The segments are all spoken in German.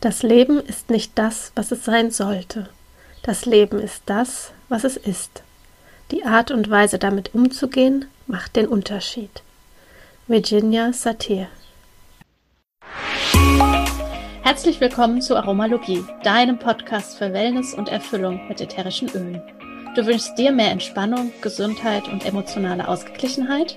Das Leben ist nicht das, was es sein sollte. Das Leben ist das, was es ist. Die Art und Weise damit umzugehen, macht den Unterschied. Virginia Satir Herzlich willkommen zu Aromalogie, deinem Podcast für Wellness und Erfüllung mit ätherischen Ölen. Du wünschst dir mehr Entspannung, Gesundheit und emotionale Ausgeglichenheit?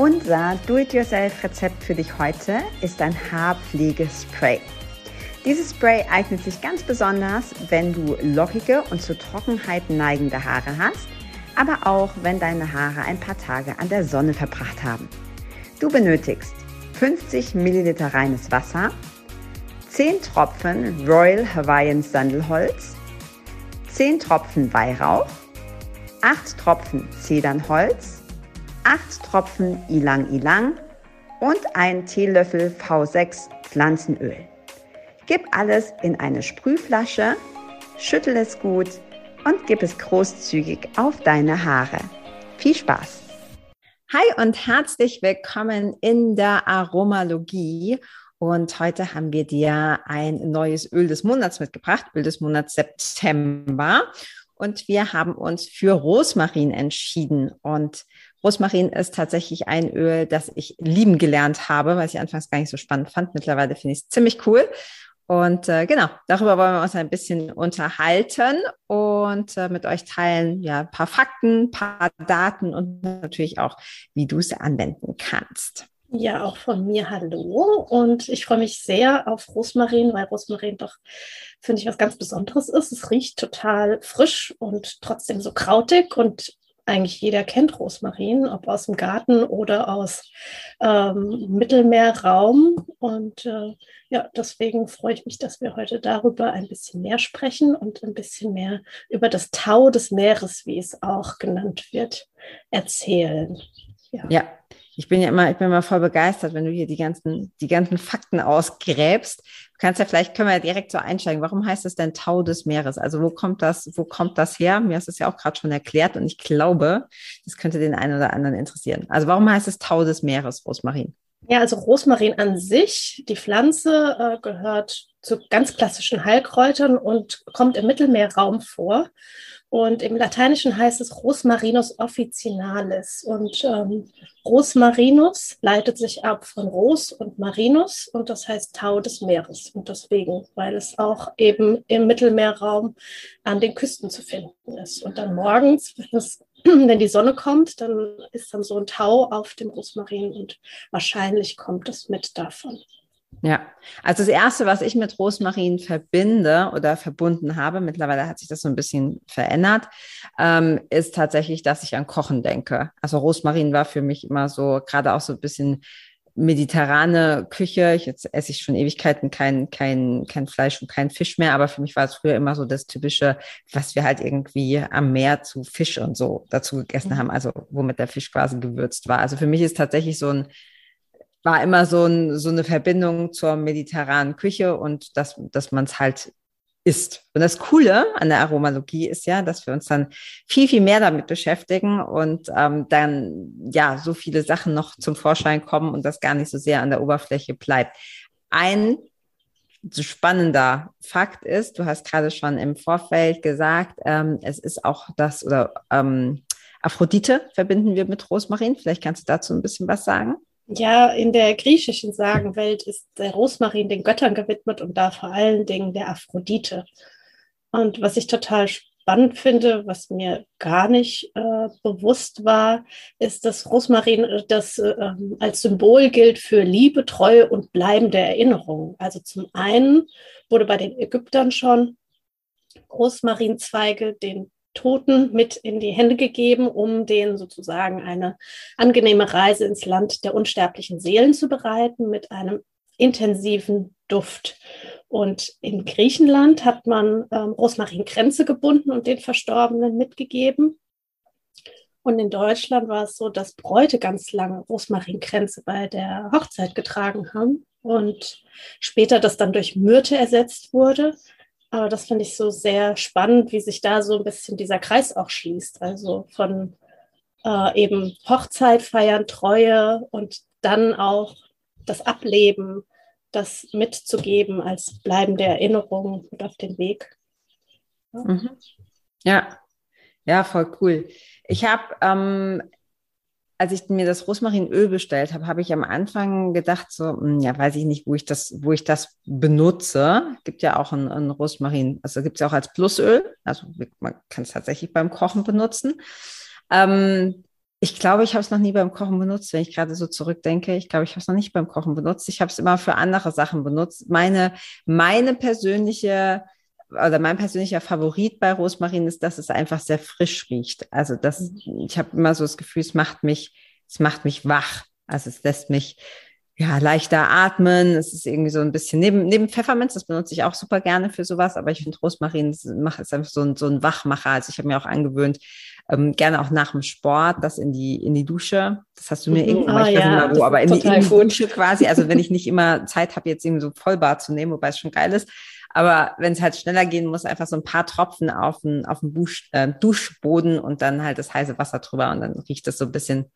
Unser Do-it-yourself-Rezept für dich heute ist ein Haarpflegespray. Dieses Spray eignet sich ganz besonders, wenn du lockige und zur Trockenheit neigende Haare hast, aber auch wenn deine Haare ein paar Tage an der Sonne verbracht haben. Du benötigst 50 ml reines Wasser, 10 Tropfen Royal Hawaiian Sandelholz, 10 Tropfen Weihrauch, 8 Tropfen Zedernholz, 8 Tropfen Ilang Ilang und ein Teelöffel V6 Pflanzenöl. Gib alles in eine Sprühflasche, schüttel es gut und gib es großzügig auf deine Haare. Viel Spaß! Hi und herzlich willkommen in der Aromalogie. Und heute haben wir dir ein neues Öl des Monats mitgebracht, Öl des Monats September. Und wir haben uns für Rosmarin entschieden. Und Rosmarin ist tatsächlich ein Öl, das ich lieben gelernt habe, weil ich anfangs gar nicht so spannend fand. Mittlerweile finde ich es ziemlich cool. Und äh, genau, darüber wollen wir uns ein bisschen unterhalten und äh, mit euch teilen, ja, ein paar Fakten, ein paar Daten und natürlich auch, wie du es anwenden kannst. Ja, auch von mir hallo. Und ich freue mich sehr auf Rosmarin, weil Rosmarin doch, finde ich, was ganz Besonderes ist. Es riecht total frisch und trotzdem so krautig und eigentlich jeder kennt Rosmarin, ob aus dem Garten oder aus ähm, Mittelmeerraum. Und äh, ja, deswegen freue ich mich, dass wir heute darüber ein bisschen mehr sprechen und ein bisschen mehr über das Tau des Meeres, wie es auch genannt wird, erzählen. Ja. ja. Ich bin ja immer, ich bin immer voll begeistert, wenn du hier die ganzen, die ganzen Fakten ausgräbst. Du kannst ja vielleicht, können wir ja direkt so einsteigen. Warum heißt es denn Tau des Meeres? Also wo kommt das, wo kommt das her? Mir hast es ja auch gerade schon erklärt und ich glaube, das könnte den einen oder anderen interessieren. Also warum heißt es Tau des Meeres, Rosmarin? Ja, also Rosmarin an sich, die Pflanze äh, gehört zu ganz klassischen Heilkräutern und kommt im Mittelmeerraum vor. Und im Lateinischen heißt es Rosmarinus officinalis. Und ähm, Rosmarinus leitet sich ab von Ros und Marinus und das heißt Tau des Meeres. Und deswegen, weil es auch eben im Mittelmeerraum an den Küsten zu finden ist. Und dann morgens, wenn, es, wenn die Sonne kommt, dann ist dann so ein Tau auf dem Rosmarin und wahrscheinlich kommt es mit davon. Ja, also das Erste, was ich mit Rosmarin verbinde oder verbunden habe, mittlerweile hat sich das so ein bisschen verändert, ähm, ist tatsächlich, dass ich an Kochen denke. Also Rosmarin war für mich immer so, gerade auch so ein bisschen mediterrane Küche. Jetzt esse ich schon Ewigkeiten kein, kein, kein Fleisch und kein Fisch mehr, aber für mich war es früher immer so das typische, was wir halt irgendwie am Meer zu Fisch und so dazu gegessen mhm. haben, also womit der Fisch quasi gewürzt war. Also für mich ist tatsächlich so ein war immer so, ein, so eine Verbindung zur mediterranen Küche und dass, dass man es halt isst. Und das Coole an der Aromalogie ist ja, dass wir uns dann viel, viel mehr damit beschäftigen und ähm, dann ja so viele Sachen noch zum Vorschein kommen und das gar nicht so sehr an der Oberfläche bleibt. Ein spannender Fakt ist, du hast gerade schon im Vorfeld gesagt, ähm, es ist auch das oder ähm, Aphrodite verbinden wir mit Rosmarin. Vielleicht kannst du dazu ein bisschen was sagen. Ja, in der griechischen Sagenwelt ist der Rosmarin den Göttern gewidmet und da vor allen Dingen der Aphrodite. Und was ich total spannend finde, was mir gar nicht äh, bewusst war, ist, dass Rosmarin äh, das äh, als Symbol gilt für Liebe, Treue und bleibende Erinnerung. Also zum einen wurde bei den Ägyptern schon Rosmarinzweige den Toten mit in die Hände gegeben, um denen sozusagen eine angenehme Reise ins Land der unsterblichen Seelen zu bereiten mit einem intensiven Duft. Und in Griechenland hat man ähm, Rosmarinkränze gebunden und den Verstorbenen mitgegeben. Und in Deutschland war es so, dass Bräute ganz lange Rosmarinkränze bei der Hochzeit getragen haben und später das dann durch Myrte ersetzt wurde. Aber das finde ich so sehr spannend, wie sich da so ein bisschen dieser Kreis auch schließt. Also von äh, eben Hochzeit feiern, Treue und dann auch das Ableben, das mitzugeben als bleibende Erinnerung und auf den Weg. Ja, mhm. ja. ja voll cool. Ich habe, ähm, als ich mir das Rosmarinöl bestellt habe, habe ich am Anfang gedacht, so, hm, ja, weiß ich nicht, wo ich das, wo ich das benutze. Gibt ja auch ein, ein Rosmarin, also gibt es ja auch als Plusöl. Also man kann es tatsächlich beim Kochen benutzen. Ähm, ich glaube, ich habe es noch nie beim Kochen benutzt, wenn ich gerade so zurückdenke. Ich glaube, ich habe es noch nicht beim Kochen benutzt. Ich habe es immer für andere Sachen benutzt. Meine, meine persönliche oder mein persönlicher Favorit bei Rosmarin ist, dass es einfach sehr frisch riecht. Also das, mhm. ich habe immer so das Gefühl, es macht mich, es macht mich wach. Also es lässt mich ja leichter atmen. Es ist irgendwie so ein bisschen neben neben Pfefferminz, das benutze ich auch super gerne für sowas. Aber ich finde Rosmarin macht es einfach so ein so ein Wachmacher. Also ich habe mir auch angewöhnt, ähm, gerne auch nach dem Sport, das in die in die Dusche. Das hast du mir mhm. irgendwann, ich weiß ja, nicht wo, aber in die, in die Dusche quasi. Also wenn ich nicht immer Zeit habe, jetzt irgendwie so Vollbad zu nehmen, wobei es schon geil ist, aber wenn es halt schneller gehen muss, einfach so ein paar Tropfen auf den, auf den Busch, äh, Duschboden und dann halt das heiße Wasser drüber und dann riecht es so ein bisschen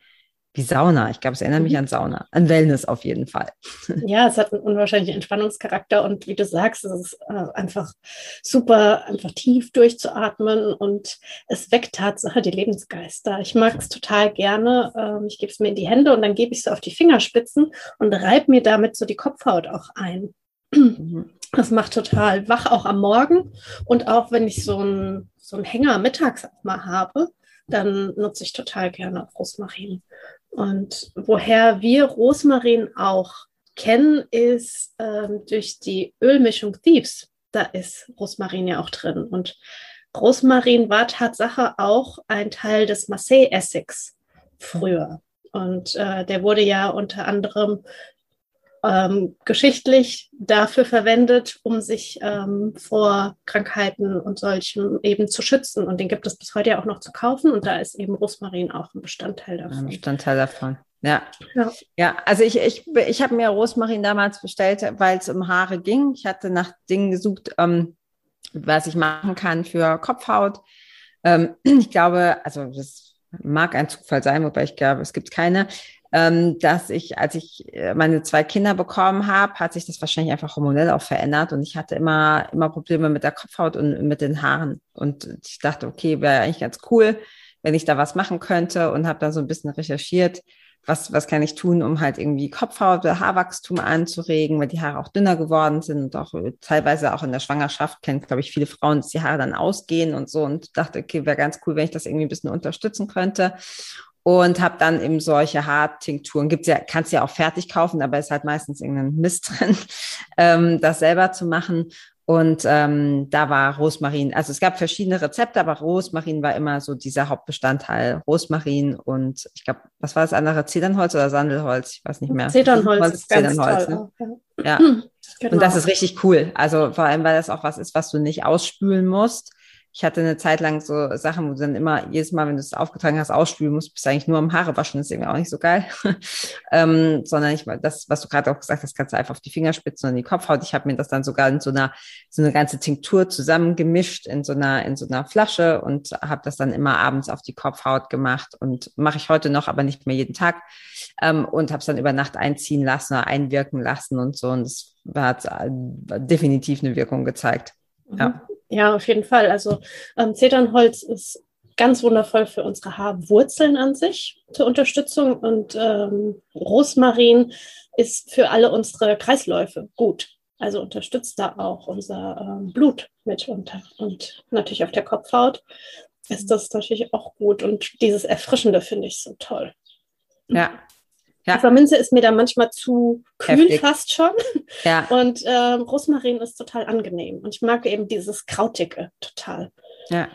wie Sauna. Ich glaube, es erinnert mich mhm. an Sauna, an Wellness auf jeden Fall. Ja, es hat einen unwahrscheinlichen Entspannungscharakter und wie du sagst, es ist äh, einfach super, einfach tief durchzuatmen und es weckt Tatsache die Lebensgeister. Ich mag es total gerne. Ähm, ich gebe es mir in die Hände und dann gebe ich es auf die Fingerspitzen und reibe mir damit so die Kopfhaut auch ein. Mhm. Das macht total wach, auch am Morgen. Und auch wenn ich so einen so Hänger mittags mal habe, dann nutze ich total gerne Rosmarin. Und woher wir Rosmarin auch kennen, ist ähm, durch die Ölmischung Thieves. Da ist Rosmarin ja auch drin. Und Rosmarin war Tatsache auch ein Teil des Marseille-Essigs früher. Und äh, der wurde ja unter anderem ähm, geschichtlich dafür verwendet, um sich ähm, vor Krankheiten und solchen eben zu schützen. Und den gibt es bis heute ja auch noch zu kaufen. Und da ist eben Rosmarin auch ein Bestandteil davon. Ein Bestandteil davon. Ja. ja. Ja, also ich, ich, ich habe mir Rosmarin damals bestellt, weil es um Haare ging. Ich hatte nach Dingen gesucht, ähm, was ich machen kann für Kopfhaut. Ähm, ich glaube, also das mag ein Zufall sein, wobei ich glaube, es gibt keine ähm, dass ich, als ich äh, meine zwei Kinder bekommen habe, hat sich das wahrscheinlich einfach hormonell auch verändert und ich hatte immer, immer Probleme mit der Kopfhaut und mit den Haaren. Und ich dachte, okay, wäre eigentlich ganz cool, wenn ich da was machen könnte und habe dann so ein bisschen recherchiert, was, was kann ich tun, um halt irgendwie Kopfhaut oder Haarwachstum anzuregen, weil die Haare auch dünner geworden sind und auch äh, teilweise auch in der Schwangerschaft kennen, glaube ich, viele Frauen, dass die Haare dann ausgehen und so und dachte, okay, wäre ganz cool, wenn ich das irgendwie ein bisschen unterstützen könnte und habe dann eben solche Haartinkturen. Gibt's ja, kannst ja auch fertig kaufen, aber ist halt meistens irgendein Mist drin, ähm, das selber zu machen. Und ähm, da war Rosmarin, also es gab verschiedene Rezepte, aber Rosmarin war immer so dieser Hauptbestandteil. Rosmarin und ich glaube, was war das andere? Zedernholz oder Sandelholz? Ich weiß nicht mehr. Zedernholz. Zedernholz, ne? Ja. Genau. Und das ist richtig cool. Also vor allem, weil das auch was ist, was du nicht ausspülen musst ich hatte eine Zeit lang so Sachen, wo du dann immer jedes Mal, wenn du es aufgetragen hast, ausspülen musst, bist du eigentlich nur am Haare waschen, ist irgendwie auch nicht so geil. ähm, sondern ich, das, was du gerade auch gesagt hast, kannst du einfach auf die Fingerspitzen und die Kopfhaut. Ich habe mir das dann sogar in so einer, so eine ganze Tinktur zusammengemischt in so einer, in so einer Flasche und habe das dann immer abends auf die Kopfhaut gemacht und mache ich heute noch, aber nicht mehr jeden Tag. Ähm, und habe es dann über Nacht einziehen lassen oder einwirken lassen und so. Und das hat äh, definitiv eine Wirkung gezeigt. Mhm. Ja. Ja, auf jeden Fall. Also ähm, Zedernholz ist ganz wundervoll für unsere Haarwurzeln an sich zur Unterstützung und ähm, Rosmarin ist für alle unsere Kreisläufe gut. Also unterstützt da auch unser ähm, Blut mit unter und natürlich auf der Kopfhaut ist das natürlich auch gut und dieses Erfrischende finde ich so toll. Ja, ja. Pfefferminze ist mir da manchmal zu kühl Heftig. fast schon. Ja. Und ähm, Rosmarin ist total angenehm. Und ich mag eben dieses Krautige total. Ja.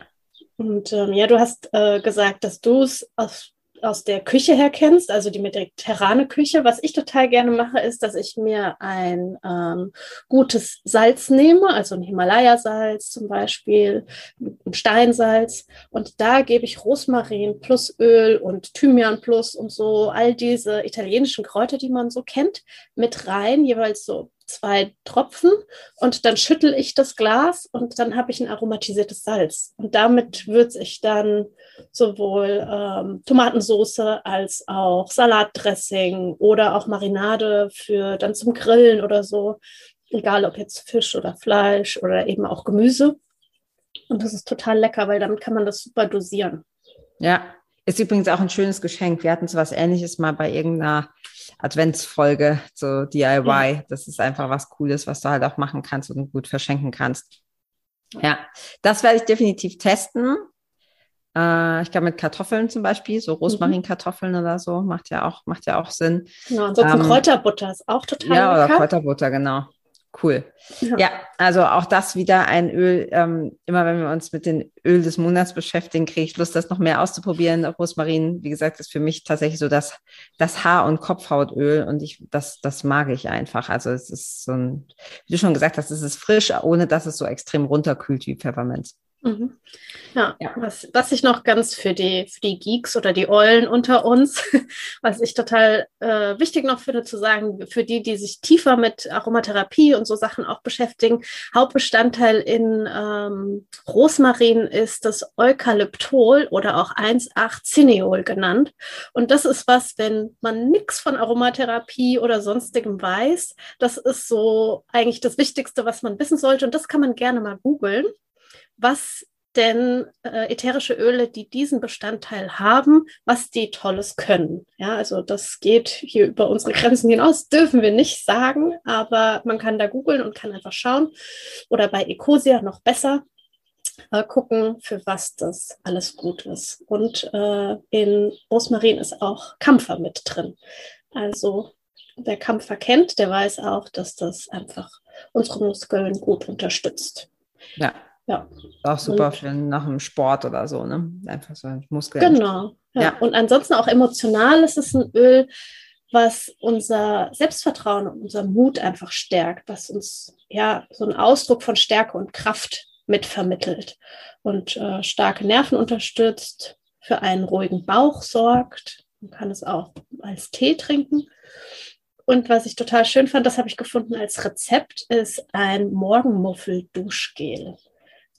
Und ähm, ja, du hast äh, gesagt, dass du es aus aus der Küche her kennst, also die mediterrane Küche. Was ich total gerne mache, ist, dass ich mir ein ähm, gutes Salz nehme, also ein Himalaya-Salz zum Beispiel, ein Steinsalz. Und da gebe ich Rosmarin plus Öl und Thymian plus und so, all diese italienischen Kräuter, die man so kennt, mit rein, jeweils so zwei Tropfen und dann schüttel ich das Glas und dann habe ich ein aromatisiertes Salz. Und damit würze ich dann sowohl ähm, Tomatensauce als auch Salatdressing oder auch Marinade für dann zum Grillen oder so. Egal ob jetzt Fisch oder Fleisch oder eben auch Gemüse. Und das ist total lecker, weil damit kann man das super dosieren. Ja, ist übrigens auch ein schönes Geschenk. Wir hatten so was ähnliches mal bei irgendeiner Adventsfolge, so DIY. Ja. Das ist einfach was Cooles, was du halt auch machen kannst und gut verschenken kannst. Ja, das werde ich definitiv testen. Äh, ich glaube mit Kartoffeln zum Beispiel, so Rosmarinkartoffeln mhm. oder so, macht ja auch, macht ja auch Sinn. Genau, ansonsten ähm, Kräuterbutter ist auch total Ja, lecker. oder Kräuterbutter, genau. Cool. Ja. ja. also auch das wieder ein Öl. Ähm, immer wenn wir uns mit den Öl des Monats beschäftigen, kriege ich Lust, das noch mehr auszuprobieren. Rosmarin, wie gesagt, ist für mich tatsächlich so das, das Haar- und Kopfhautöl und ich, das, das mag ich einfach. Also es ist so ein, wie du schon gesagt hast, es ist frisch, ohne dass es so extrem runterkühlt wie Pfefferminz. Mhm. Ja, ja, Was, was ich noch ganz für die, für die Geeks oder die Eulen unter uns, was ich total äh, wichtig noch finde zu sagen, für die, die sich tiefer mit Aromatherapie und so Sachen auch beschäftigen, Hauptbestandteil in ähm, Rosmarin ist das Eukalyptol oder auch 1,8-Cineol genannt. Und das ist was, wenn man nichts von Aromatherapie oder sonstigem weiß, das ist so eigentlich das Wichtigste, was man wissen sollte. Und das kann man gerne mal googeln was denn äh, ätherische Öle, die diesen Bestandteil haben, was die Tolles können. Ja, also das geht hier über unsere Grenzen hinaus, dürfen wir nicht sagen, aber man kann da googeln und kann einfach schauen. Oder bei Ecosia noch besser äh, gucken, für was das alles gut ist. Und äh, in Rosmarin ist auch Kampfer mit drin. Also wer Kampfer kennt, der weiß auch, dass das einfach unsere Muskeln gut unterstützt. Ja, ja. Auch super für nach dem Sport oder so, ne? Einfach so ein Muskel. Genau. Ja. ja. Und ansonsten auch emotional ist es ein Öl, was unser Selbstvertrauen und unser Mut einfach stärkt, was uns ja so einen Ausdruck von Stärke und Kraft mitvermittelt und äh, starke Nerven unterstützt, für einen ruhigen Bauch sorgt. Man kann es auch als Tee trinken. Und was ich total schön fand, das habe ich gefunden als Rezept, ist ein Morgenmuffel-Duschgel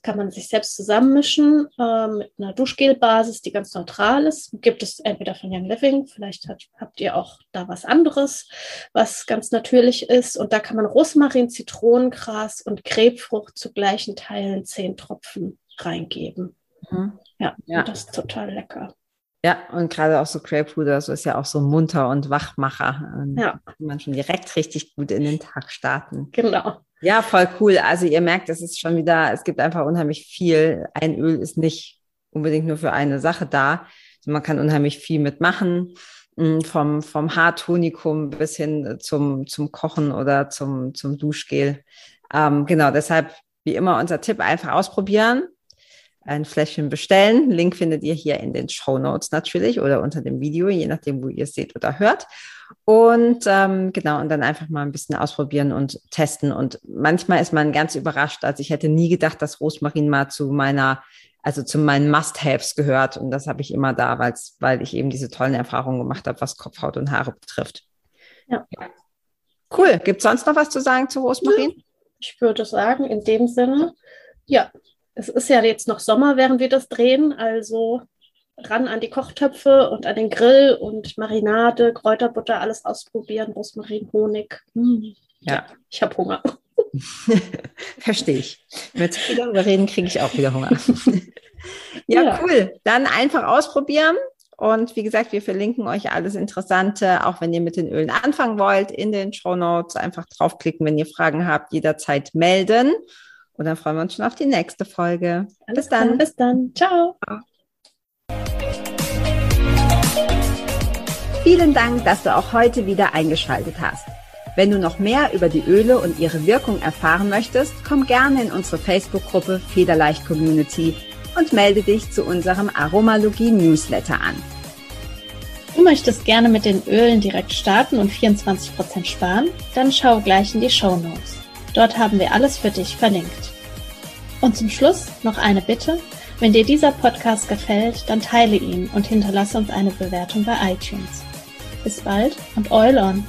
kann man sich selbst zusammenmischen äh, mit einer Duschgelbasis, die ganz neutral ist. Gibt es entweder von Young Living, vielleicht hat, habt ihr auch da was anderes, was ganz natürlich ist. Und da kann man Rosmarin, Zitronengras und Grapefrucht zu gleichen Teilen zehn Tropfen reingeben. Mhm. Ja, ja. das ist total lecker. Ja, und gerade auch so Grapefruit oder so ist ja auch so munter und Wachmacher. Und ja. Kann man schon direkt richtig gut in den Tag starten. Genau. Ja, voll cool. Also ihr merkt, es ist schon wieder, es gibt einfach unheimlich viel. Ein Öl ist nicht unbedingt nur für eine Sache da. Also man kann unheimlich viel mitmachen, mm, vom, vom Haartonikum bis hin zum, zum Kochen oder zum, zum Duschgel. Ähm, genau, deshalb wie immer unser Tipp, einfach ausprobieren, ein Fläschchen bestellen. Link findet ihr hier in den Show Notes natürlich oder unter dem Video, je nachdem, wo ihr es seht oder hört. Und ähm, genau, und dann einfach mal ein bisschen ausprobieren und testen. Und manchmal ist man ganz überrascht. Also ich hätte nie gedacht, dass Rosmarin mal zu meiner, also zu meinen Must-Haves gehört. Und das habe ich immer da, weil ich eben diese tollen Erfahrungen gemacht habe, was Kopfhaut und Haare betrifft. Ja. Cool. Gibt es sonst noch was zu sagen zu Rosmarin? Ich würde sagen, in dem Sinne, ja, es ist ja jetzt noch Sommer, während wir das drehen. Also ran an die Kochtöpfe und an den Grill und Marinade, Kräuterbutter, alles ausprobieren, Rosmarin, Honig. Hm. Ja. Ich habe Hunger. Verstehe ich. Wenn wir darüber reden, kriege ich auch wieder Hunger. ja, ja, cool. Dann einfach ausprobieren. Und wie gesagt, wir verlinken euch alles Interessante, auch wenn ihr mit den Ölen anfangen wollt, in den Show Notes. Einfach draufklicken, wenn ihr Fragen habt, jederzeit melden. Und dann freuen wir uns schon auf die nächste Folge. Alles bis dann. Klar, bis dann. Ciao. Vielen Dank, dass du auch heute wieder eingeschaltet hast. Wenn du noch mehr über die Öle und ihre Wirkung erfahren möchtest, komm gerne in unsere Facebook-Gruppe Federleicht Community und melde dich zu unserem Aromalogie Newsletter an. Du möchtest gerne mit den Ölen direkt starten und 24% sparen? Dann schau gleich in die Show Notes. Dort haben wir alles für dich verlinkt. Und zum Schluss noch eine Bitte. Wenn dir dieser Podcast gefällt, dann teile ihn und hinterlasse uns eine Bewertung bei iTunes. Bis bald und Eulon!